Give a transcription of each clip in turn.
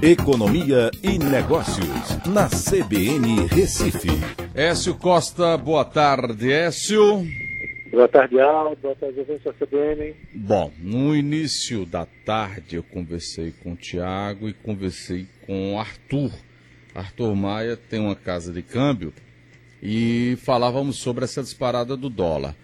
Economia e Negócios, na CBN Recife. Écio Costa, boa tarde, Écio. Boa tarde, Aldo. Boa tarde, ouvintes da CBN. Bom, no início da tarde eu conversei com o Tiago e conversei com o Arthur. Arthur Maia tem uma casa de câmbio e falávamos sobre essa disparada do dólar.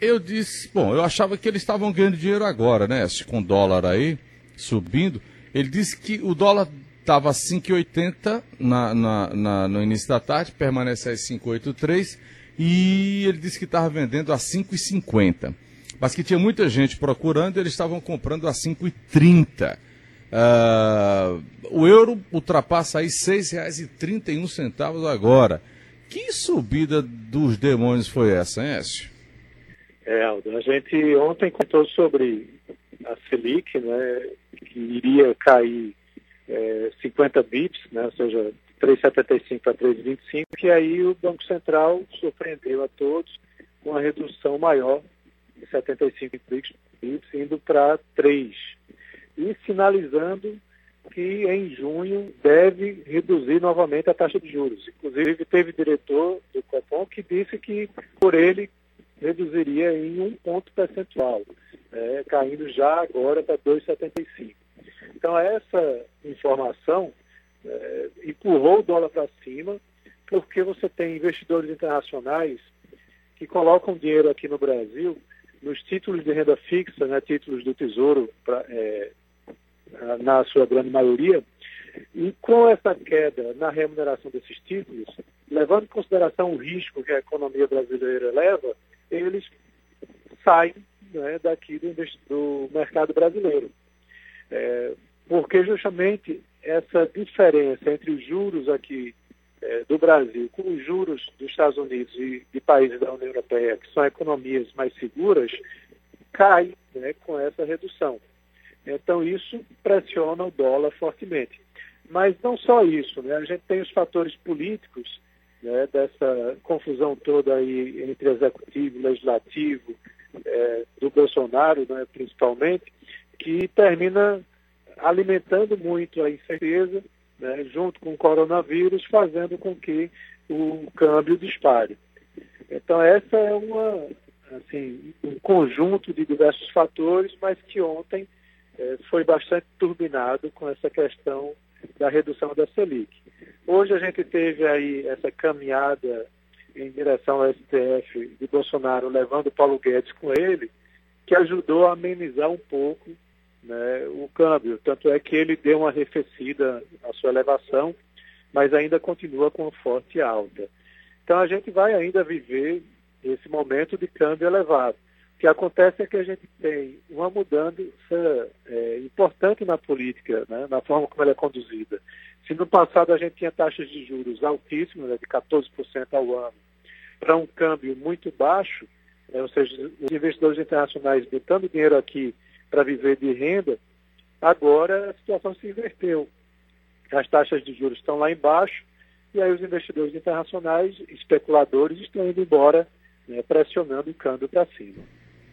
Eu disse, bom, eu achava que eles estavam ganhando dinheiro agora, né? Com o dólar aí subindo. Ele disse que o dólar estava a 5,80 na, na, na, no início da tarde, permanece a 5,83 e ele disse que estava vendendo a 5,50. Mas que tinha muita gente procurando e eles estavam comprando a 5,30. Uh, o euro ultrapassa aí R$ 6,31 agora. Que subida dos demônios foi essa, hein, Écio? É, Aldo, a gente ontem contou sobre a Selic, né, iria cair é, 50 bips, né, ou seja, 3,75 para 3,25, e aí o Banco Central surpreendeu a todos com uma redução maior de 75 bips, indo para 3, e sinalizando que em junho deve reduzir novamente a taxa de juros. Inclusive, teve diretor do Copom que disse que, por ele, reduziria em um ponto percentual, é, caindo já agora para 2,75. Então, essa informação é, empurrou o dólar para cima, porque você tem investidores internacionais que colocam dinheiro aqui no Brasil nos títulos de renda fixa, né, títulos do Tesouro, pra, é, na sua grande maioria, e com essa queda na remuneração desses títulos, levando em consideração o risco que a economia brasileira leva, eles saem né, daqui do, do, mercado brasileiro. É, porque justamente essa diferença entre os juros aqui é, do Brasil com os juros dos Estados Unidos e de países da União Europeia, que são economias mais seguras, cai né, com essa redução. Então isso pressiona o dólar fortemente. Mas não só isso, né? a gente tem os fatores políticos né, dessa confusão toda aí entre executivo e legislativo, é, do Bolsonaro, né, principalmente, que termina alimentando muito a incerteza, né, junto com o coronavírus, fazendo com que o câmbio dispare. Então essa é uma, assim, um conjunto de diversos fatores, mas que ontem é, foi bastante turbinado com essa questão da redução da Selic. Hoje a gente teve aí essa caminhada em direção ao STF de Bolsonaro, levando Paulo Guedes com ele, que ajudou a amenizar um pouco né, o câmbio. Tanto é que ele deu uma arrefecida na sua elevação, mas ainda continua com forte alta. Então a gente vai ainda viver esse momento de câmbio elevado. O que acontece é que a gente tem uma mudança é, importante na política, né, na forma como ela é conduzida. Se no passado a gente tinha taxas de juros altíssimas, né, de 14% ao ano, para um câmbio muito baixo, né, ou seja, os investidores internacionais botando dinheiro aqui para viver de renda, agora a situação se inverteu. As taxas de juros estão lá embaixo e aí os investidores internacionais, especuladores, estão indo embora, né, pressionando o câmbio para cima.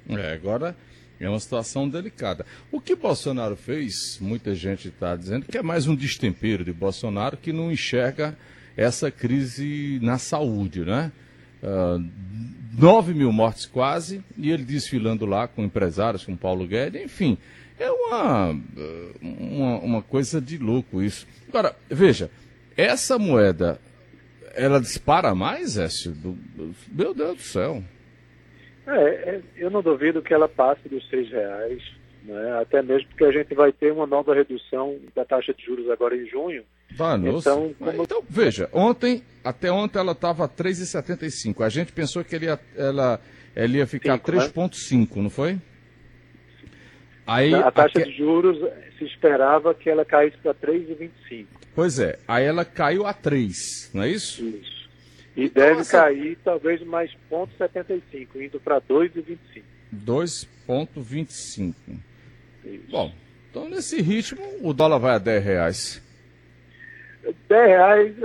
É, agora é uma situação delicada. O que Bolsonaro fez, muita gente está dizendo que é mais um destempero de Bolsonaro que não enxerga essa crise na saúde, né? Uh, 9 mil mortes quase, e ele desfilando lá com empresários, com Paulo Guedes, enfim, é uma, uma, uma coisa de louco isso. Agora, veja, essa moeda, ela dispara mais, Écio? Meu Deus do céu. É, é, eu não duvido que ela passe dos seis reais, né? até mesmo porque a gente vai ter uma nova redução da taxa de juros agora em junho. Então, como... então, veja, ontem, até ontem ela estava 3,75. A gente pensou que ele ia, ela, ela ia ficar 3,5, né? não foi? Aí, a taxa de juros se esperava que ela caísse para 3,25. Pois é, aí ela caiu a 3, não é isso? Isso. E deve cair talvez mais 0,75, indo para 2,25. 2,25. Bom, então nesse ritmo o dólar vai a 10 reais. 10 reais,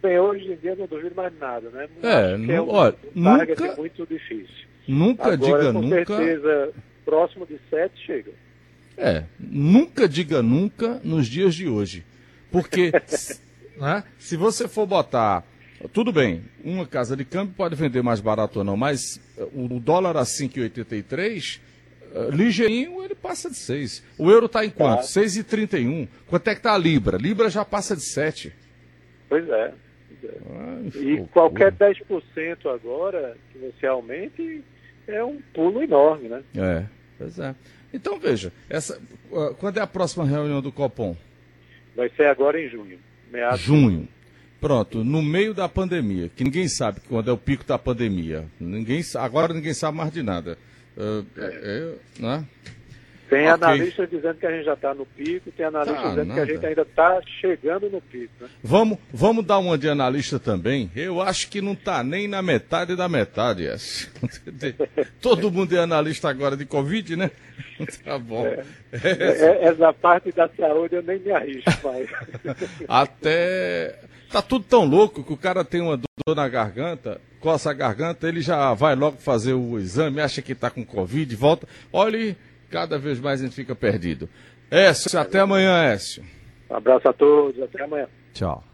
bem, hoje em dia não duvido mais nada, né? É, não, é um, olha, nunca, muito difícil. Nunca Agora, diga com nunca. Com certeza, próximo de 7 chega. É, nunca diga nunca nos dias de hoje. Porque né, se você for botar. Tudo bem, uma casa de câmbio pode vender mais barato ou não, mas o dólar a 5,83, uh, ligeirinho ele passa de 6. O euro está em quanto? Tá. 6,31. Quanto é que está a Libra? Libra já passa de 7. Pois é. Ai, e qualquer 10% agora que você aumente é um pulo enorme, né? É, pois é. Então veja, essa, quando é a próxima reunião do Copom? Vai ser agora em junho. Meados junho. Pronto, no meio da pandemia, que ninguém sabe quando é o pico da pandemia. Ninguém, agora ninguém sabe mais de nada. Uh, é, né? Tem okay. analistas dizendo que a gente já está no pico, tem analistas tá, dizendo nada. que a gente ainda está chegando no pico. Né? Vamos, vamos dar uma de analista também? Eu acho que não está nem na metade da metade. Todo mundo é analista agora de Covid, né? Tá bom. É. É, essa parte da saúde eu nem me arrisco mais. Até. Tá tudo tão louco que o cara tem uma dor na garganta, coça a garganta, ele já vai logo fazer o exame, acha que está com Covid, volta. Olha cada vez mais a gente fica perdido. Écio, até amanhã, Écio. Um abraço a todos, até amanhã. Tchau.